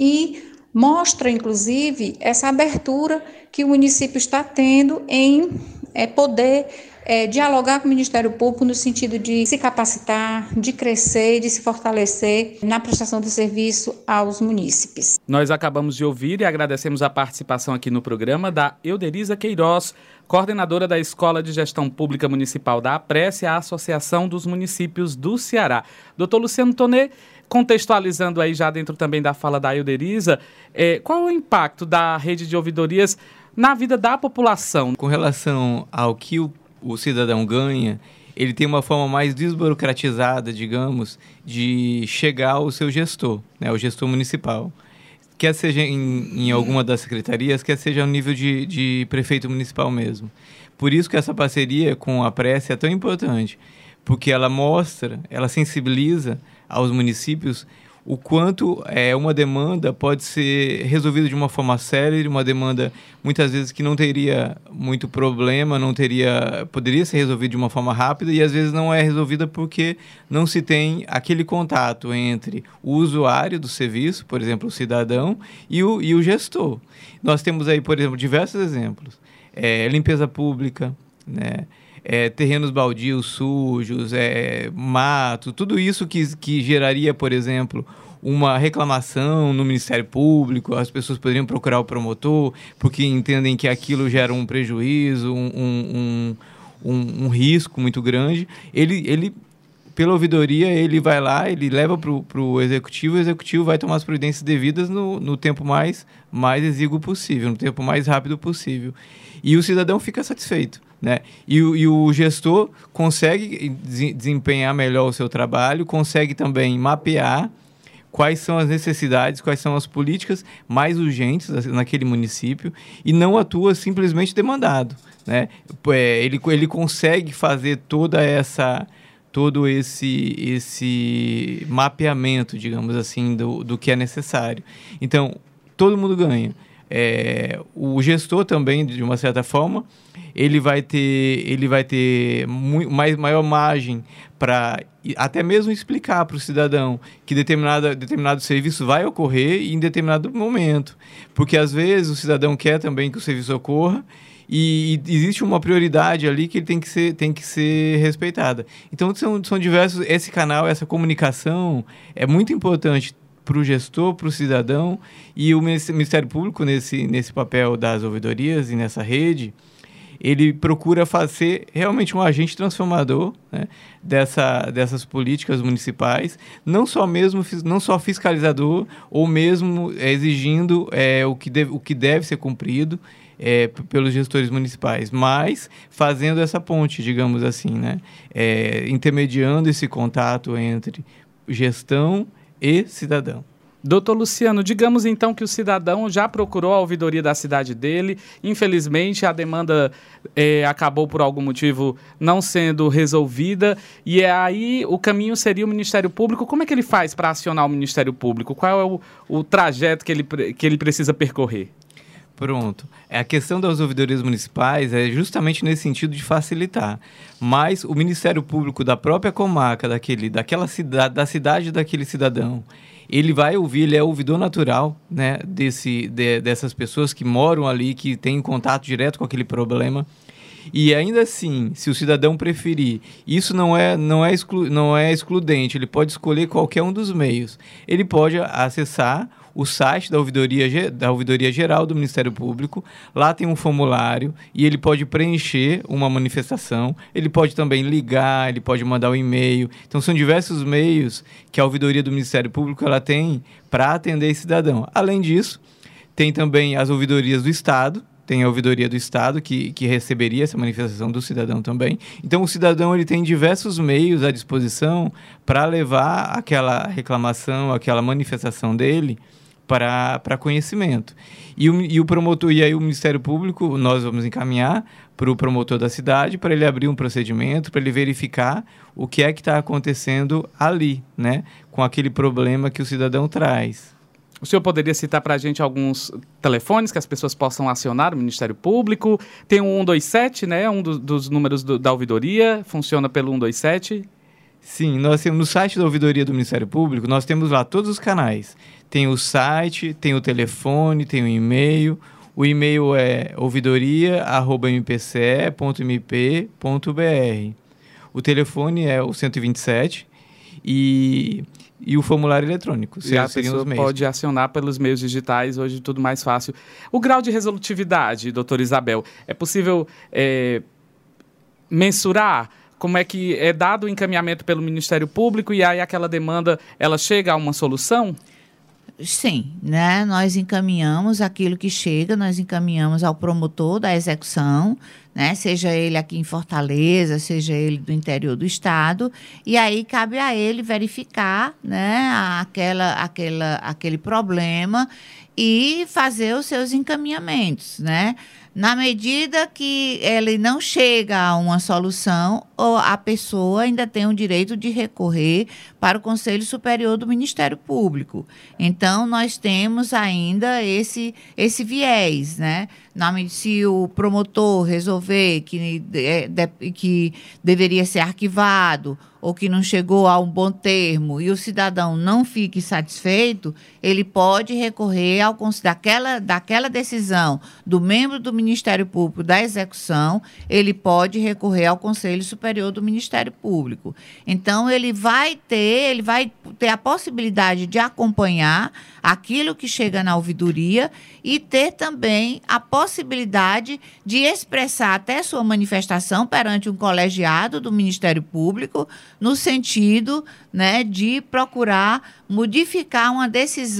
e mostra, inclusive, essa abertura que o município está tendo em é, poder é, dialogar com o Ministério Público no sentido de se capacitar, de crescer, de se fortalecer na prestação de serviço aos munícipes. Nós acabamos de ouvir e agradecemos a participação aqui no programa da Euderiza Queiroz, coordenadora da Escola de Gestão Pública Municipal da APRESE, a Associação dos Municípios do Ceará. Doutor Luciano Tonê, contextualizando aí já dentro também da fala da Euderiza, é, qual o impacto da rede de ouvidorias na vida da população? Com relação ao que o, o cidadão ganha, ele tem uma forma mais desburocratizada, digamos, de chegar ao seu gestor, né, o gestor municipal quer seja em, em alguma das secretarias, quer seja no nível de, de prefeito municipal mesmo. Por isso que essa parceria com a Prece é tão importante, porque ela mostra, ela sensibiliza aos municípios o quanto é, uma demanda pode ser resolvida de uma forma célere, uma demanda muitas vezes que não teria muito problema, não teria, poderia ser resolvida de uma forma rápida e às vezes não é resolvida porque não se tem aquele contato entre o usuário do serviço, por exemplo, o cidadão, e o, e o gestor. Nós temos aí, por exemplo, diversos exemplos. É, limpeza pública, né? É, terrenos baldios sujos, é, mato, tudo isso que, que geraria, por exemplo, uma reclamação no Ministério Público, as pessoas poderiam procurar o promotor porque entendem que aquilo gera um prejuízo, um, um, um, um risco muito grande. Ele, ele, pela ouvidoria, ele vai lá, ele leva para o executivo, o executivo vai tomar as providências devidas no, no tempo mais, mais exíguo possível, no tempo mais rápido possível. E o cidadão fica satisfeito. Né? E, e o gestor consegue desempenhar melhor o seu trabalho, consegue também mapear quais são as necessidades, quais são as políticas mais urgentes naquele município e não atua simplesmente demandado. Né? É, ele, ele consegue fazer toda essa todo esse esse mapeamento, digamos assim, do, do que é necessário. Então, todo mundo ganha. É, o gestor também, de uma certa forma, ele vai ter, ele vai ter mais, maior margem para até mesmo explicar para o cidadão que determinada, determinado serviço vai ocorrer em determinado momento. Porque às vezes o cidadão quer também que o serviço ocorra e, e, existe uma prioridade ali que ele tem que ser, tem que ser respeitada. Então são, são diversos. Esse canal, essa comunicação é muito importante para o gestor, para o cidadão e o Ministério Público nesse, nesse papel das ouvidorias e nessa rede, ele procura fazer realmente um agente transformador né, dessa, dessas políticas municipais, não só mesmo não só fiscalizador ou mesmo é, exigindo é, o, que deve, o que deve ser cumprido é, pelos gestores municipais, mas fazendo essa ponte, digamos assim, né, é, intermediando esse contato entre gestão e cidadão. Doutor Luciano, digamos então que o cidadão já procurou a ouvidoria da cidade dele, infelizmente a demanda é, acabou por algum motivo não sendo resolvida, e é aí o caminho seria o Ministério Público. Como é que ele faz para acionar o Ministério Público? Qual é o, o trajeto que ele, que ele precisa percorrer? Pronto. É, a questão das ouvidorias municipais é justamente nesse sentido de facilitar. Mas o Ministério Público da própria comarca, daquele, daquela cidade, da cidade daquele cidadão, ele vai ouvir, ele é ouvidor natural né, desse, de, dessas pessoas que moram ali, que têm contato direto com aquele problema. E ainda assim, se o cidadão preferir, isso não é, não é, exclu, não é excludente, ele pode escolher qualquer um dos meios. Ele pode acessar o site da ouvidoria, da ouvidoria Geral do Ministério Público. Lá tem um formulário e ele pode preencher uma manifestação. Ele pode também ligar, ele pode mandar um e-mail. Então, são diversos meios que a ouvidoria do Ministério Público ela tem para atender esse cidadão. Além disso, tem também as ouvidorias do Estado, tem a ouvidoria do Estado que, que receberia essa manifestação do cidadão também. Então, o cidadão ele tem diversos meios à disposição para levar aquela reclamação, aquela manifestação dele para conhecimento. E o, e o promotor, e aí o Ministério Público, nós vamos encaminhar para o promotor da cidade para ele abrir um procedimento, para ele verificar o que é que está acontecendo ali, né? Com aquele problema que o cidadão traz. O senhor poderia citar para a gente alguns telefones que as pessoas possam acionar o Ministério Público? Tem o 127, né? Um do, dos números do, da ouvidoria, funciona pelo 127. Sim, nós temos no site da ouvidoria do Ministério Público, nós temos lá todos os canais. Tem o site, tem o telefone, tem o e-mail. O e-mail é ouvidoria@mpce.mp.br. O telefone é o 127 e e o formulário eletrônico. E a pessoa pode acionar pelos meios digitais, hoje tudo mais fácil. O grau de resolutividade, doutor Isabel, é possível é, mensurar como é que é dado o encaminhamento pelo Ministério Público e aí aquela demanda, ela chega a uma solução? Sim, né? Nós encaminhamos aquilo que chega, nós encaminhamos ao promotor da execução, né? Seja ele aqui em Fortaleza, seja ele do interior do estado, e aí cabe a ele verificar, né? Aquela, aquela, aquele problema e fazer os seus encaminhamentos, né? Na medida que ele não chega a uma solução, a pessoa ainda tem o direito de recorrer para o Conselho Superior do Ministério Público. Então, nós temos ainda esse, esse viés, né? Se o promotor resolver que, é, que deveria ser arquivado ou que não chegou a um bom termo e o cidadão não fique satisfeito, ele pode recorrer ao daquela, daquela decisão do membro do Ministério Público da execução, ele pode recorrer ao Conselho Superior do Ministério Público. Então ele vai ter, ele vai ter a possibilidade de acompanhar aquilo que chega na ouvidoria e ter também a possibilidade de expressar até sua manifestação perante um colegiado do Ministério Público no sentido né, de procurar modificar uma decisão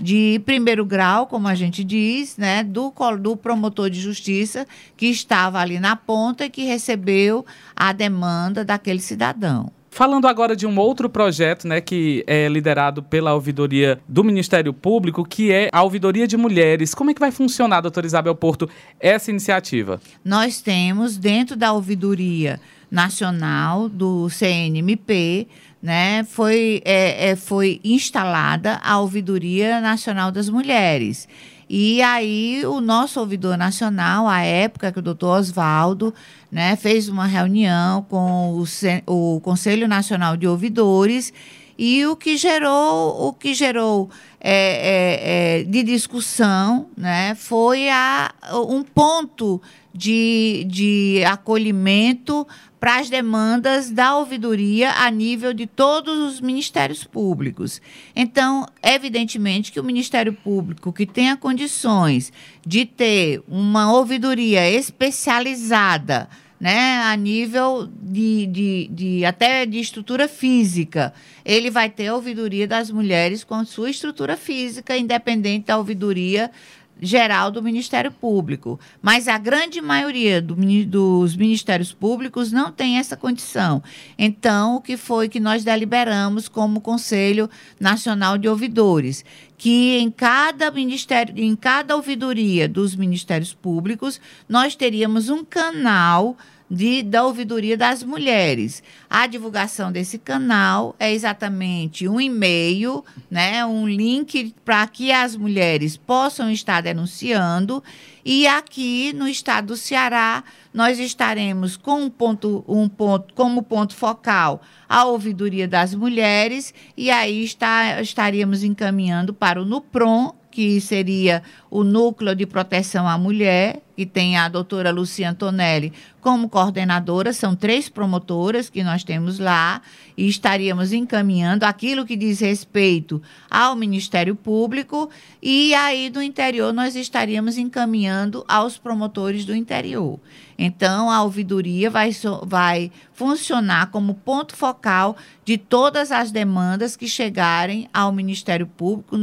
de primeiro grau, como a gente diz, né, do, do promotor de justiça que estava ali na ponta e que recebeu a demanda daquele cidadão. Falando agora de um outro projeto, né, que é liderado pela ouvidoria do Ministério Público, que é a ouvidoria de mulheres. Como é que vai funcionar, doutora Isabel Porto, essa iniciativa? Nós temos dentro da ouvidoria nacional do CNMP, né, foi, é, é, foi instalada a Ouvidoria Nacional das Mulheres. E aí o nosso ouvidor nacional, à época que o doutor Oswaldo né, fez uma reunião com o, o Conselho Nacional de Ouvidores e o que gerou o que gerou é, é, é, de discussão né, foi a, um ponto de, de acolhimento para as demandas da ouvidoria a nível de todos os ministérios públicos. Então, evidentemente que o Ministério Público que tenha condições de ter uma ouvidoria especializada né, a nível de, de, de, até de estrutura física. Ele vai ter a ouvidoria das mulheres com sua estrutura física, independente da ouvidoria geral do Ministério Público. Mas a grande maioria do, dos ministérios públicos não tem essa condição. Então, o que foi que nós deliberamos como Conselho Nacional de Ouvidores? Que em cada ministério, em cada ouvidoria dos ministérios públicos, nós teríamos um canal de, da ouvidoria das mulheres. A divulgação desse canal é exatamente um e-mail, né, um link para que as mulheres possam estar denunciando. E aqui no estado do Ceará, nós estaremos com um ponto, um ponto, como ponto focal a ouvidoria das mulheres, e aí está, estaríamos encaminhando para o NUPROM, que seria o Núcleo de Proteção à Mulher, que tem a doutora Lucia Antonelli como coordenadora, são três promotoras que nós temos lá, e estaríamos encaminhando aquilo que diz respeito ao Ministério Público, e aí do interior nós estaríamos encaminhando aos promotores do interior. Então, a ouvidoria vai, vai funcionar como ponto focal de todas as demandas que chegarem ao Ministério Público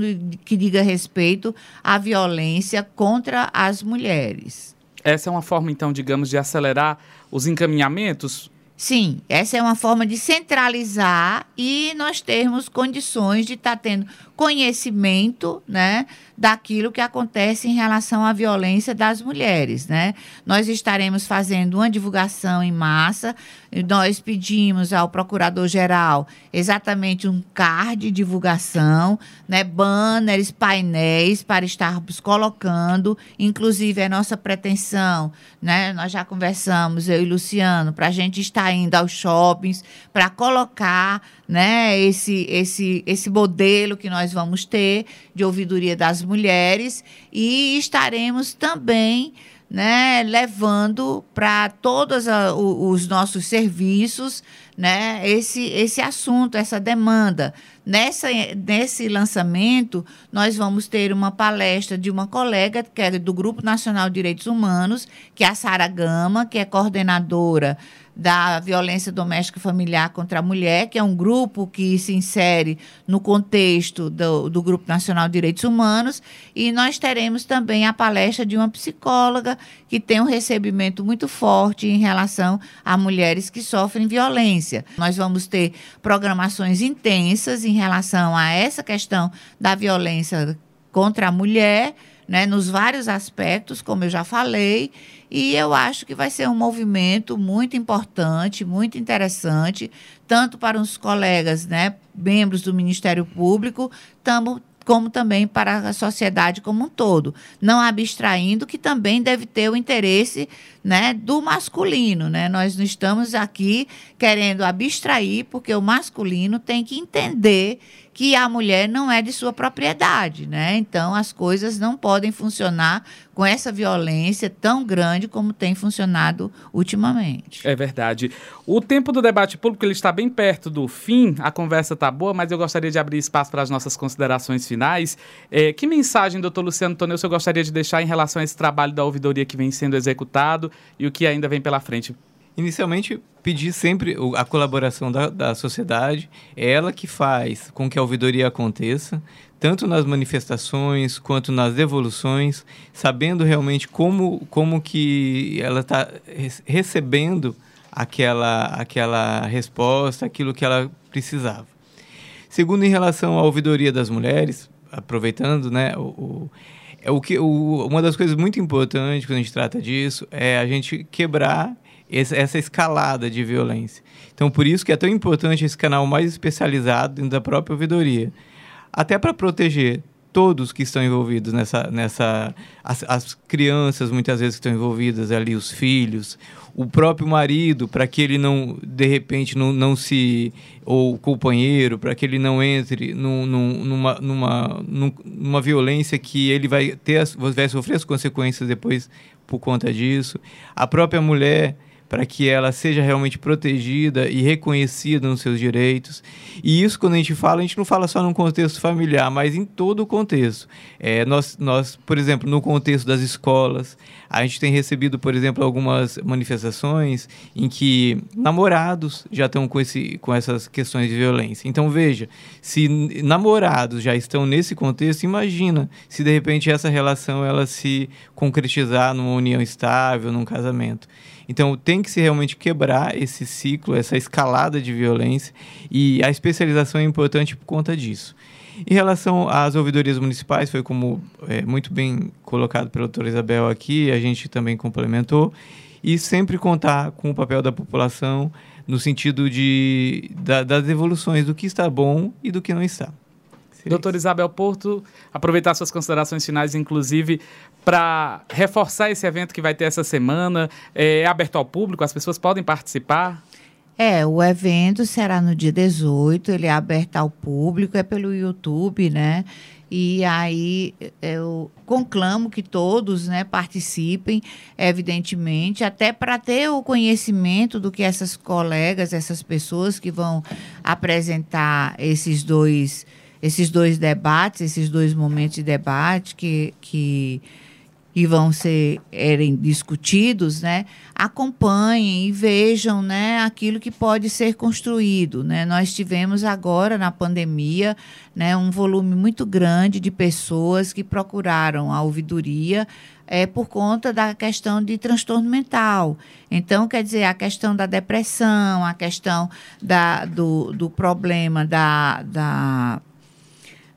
que diga respeito à violência contra as mulheres. Essa é uma forma, então, digamos, de acelerar os encaminhamentos Sim, essa é uma forma de centralizar e nós termos condições de estar tá tendo conhecimento, né, daquilo que acontece em relação à violência das mulheres, né? Nós estaremos fazendo uma divulgação em massa. Nós pedimos ao procurador-geral exatamente um card de divulgação, né, banners, painéis para estarmos colocando, inclusive é nossa pretensão, né? Nós já conversamos eu e Luciano para a gente estar indo aos shoppings para colocar, né, esse esse esse modelo que nós vamos ter de ouvidoria das mulheres e estaremos também né, levando para todos a, os nossos serviços né, esse, esse assunto, essa demanda. Nessa, nesse lançamento, nós vamos ter uma palestra de uma colega que é do Grupo Nacional de Direitos Humanos, que é a Sara Gama, que é coordenadora da violência doméstica familiar contra a mulher, que é um grupo que se insere no contexto do, do Grupo Nacional de Direitos Humanos, e nós teremos também a palestra de uma psicóloga que tem um recebimento muito forte em relação a mulheres que sofrem violência. Nós vamos ter programações intensas em relação a essa questão da violência contra a mulher né, nos vários aspectos, como eu já falei, e eu acho que vai ser um movimento muito importante, muito interessante, tanto para os colegas, né, membros do Ministério Público, tamo, como também para a sociedade como um todo, não abstraindo que também deve ter o interesse né, do masculino. Né? Nós não estamos aqui querendo abstrair, porque o masculino tem que entender que a mulher não é de sua propriedade, né? Então as coisas não podem funcionar com essa violência tão grande como tem funcionado ultimamente. É verdade. O tempo do debate público ele está bem perto do fim. A conversa está boa, mas eu gostaria de abrir espaço para as nossas considerações finais. É, que mensagem, doutor Luciano Tonel, eu gostaria de deixar em relação a esse trabalho da ouvidoria que vem sendo executado e o que ainda vem pela frente? Inicialmente, pedir sempre a colaboração da, da sociedade, é ela que faz com que a ouvidoria aconteça, tanto nas manifestações quanto nas devoluções, sabendo realmente como, como que ela está recebendo aquela, aquela resposta, aquilo que ela precisava. Segundo, em relação à ouvidoria das mulheres, aproveitando, né, o, o é o que, o, uma das coisas muito importantes quando a gente trata disso é a gente quebrar essa escalada de violência. Então, por isso que é tão importante esse canal mais especializado dentro da própria ouvidoria. Até para proteger todos que estão envolvidos nessa... nessa as, as, crianças, muitas vezes, que estão envolvidas ali, os filhos, o próprio marido, para que ele não, de repente, não, não se... ou o companheiro, para que ele não entre num, num, numa, numa, numa violência que ele vai, ter, vai sofrer as consequências depois por conta disso. A própria mulher para que ela seja realmente protegida e reconhecida nos seus direitos. E isso, quando a gente fala, a gente não fala só num contexto familiar, mas em todo o contexto. É, nós, nós, por exemplo, no contexto das escolas, a gente tem recebido, por exemplo, algumas manifestações em que namorados já estão com, esse, com essas questões de violência. Então, veja, se namorados já estão nesse contexto, imagina se de repente essa relação ela se concretizar numa união estável, num casamento. Então tem que se realmente quebrar esse ciclo, essa escalada de violência e a especialização é importante por conta disso. Em relação às ouvidorias municipais, foi como é, muito bem colocado pela doutora Isabel aqui, a gente também complementou, e sempre contar com o papel da população no sentido de, da, das evoluções do que está bom e do que não está. Doutor Isabel Porto, aproveitar suas considerações finais, inclusive, para reforçar esse evento que vai ter essa semana. É aberto ao público, as pessoas podem participar? É, o evento será no dia 18, ele é aberto ao público, é pelo YouTube, né? E aí eu conclamo que todos né, participem, evidentemente, até para ter o conhecimento do que essas colegas, essas pessoas que vão apresentar esses dois esses dois debates, esses dois momentos de debate que, que, que vão ser serem discutidos, né, acompanhem e vejam né, aquilo que pode ser construído. Né? Nós tivemos agora, na pandemia, né, um volume muito grande de pessoas que procuraram a ouvidoria é, por conta da questão de transtorno mental. Então, quer dizer, a questão da depressão, a questão da, do, do problema da, da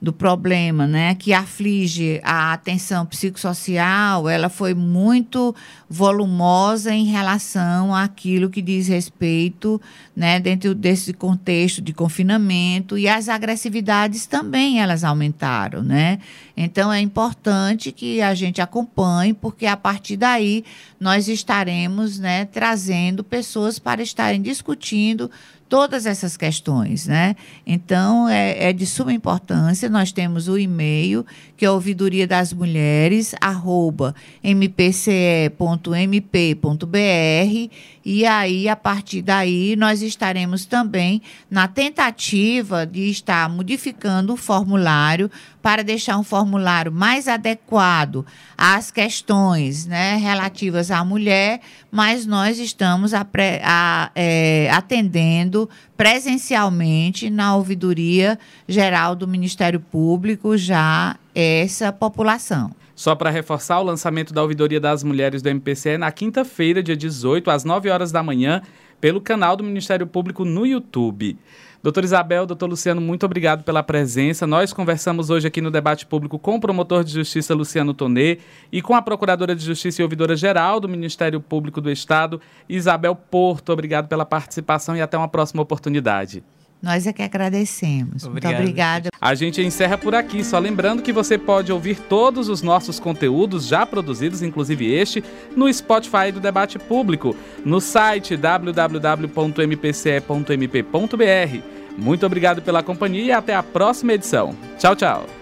do problema, né, que aflige a atenção psicossocial, ela foi muito volumosa em relação àquilo que diz respeito, né, dentro desse contexto de confinamento e as agressividades também elas aumentaram, né? Então é importante que a gente acompanhe, porque a partir daí nós estaremos, né, trazendo pessoas para estarem discutindo todas essas questões, né? Então, é, é de suma importância. Nós temos o e-mail, que é ouvidoria das mulheres, arroba mpce.mp.br, e aí, a partir daí, nós estaremos também na tentativa de estar modificando o formulário para deixar um formulário mais adequado às questões né, relativas à mulher, mas nós estamos a, a, é, atendendo presencialmente na ouvidoria geral do Ministério Público já essa população. Só para reforçar, o lançamento da ouvidoria das mulheres do MPCE na quinta-feira, dia 18, às 9 horas da manhã, pelo canal do Ministério Público no YouTube. Doutor Isabel, doutor Luciano, muito obrigado pela presença. Nós conversamos hoje aqui no debate público com o promotor de justiça Luciano Tonê e com a procuradora de justiça e ouvidora geral do Ministério Público do Estado, Isabel Porto. Obrigado pela participação e até uma próxima oportunidade. Nós é que agradecemos. Obrigado. Muito obrigada. A gente encerra por aqui, só lembrando que você pode ouvir todos os nossos conteúdos já produzidos, inclusive este, no Spotify do Debate Público, no site www.mpce.mp.br. Muito obrigado pela companhia e até a próxima edição. Tchau, tchau.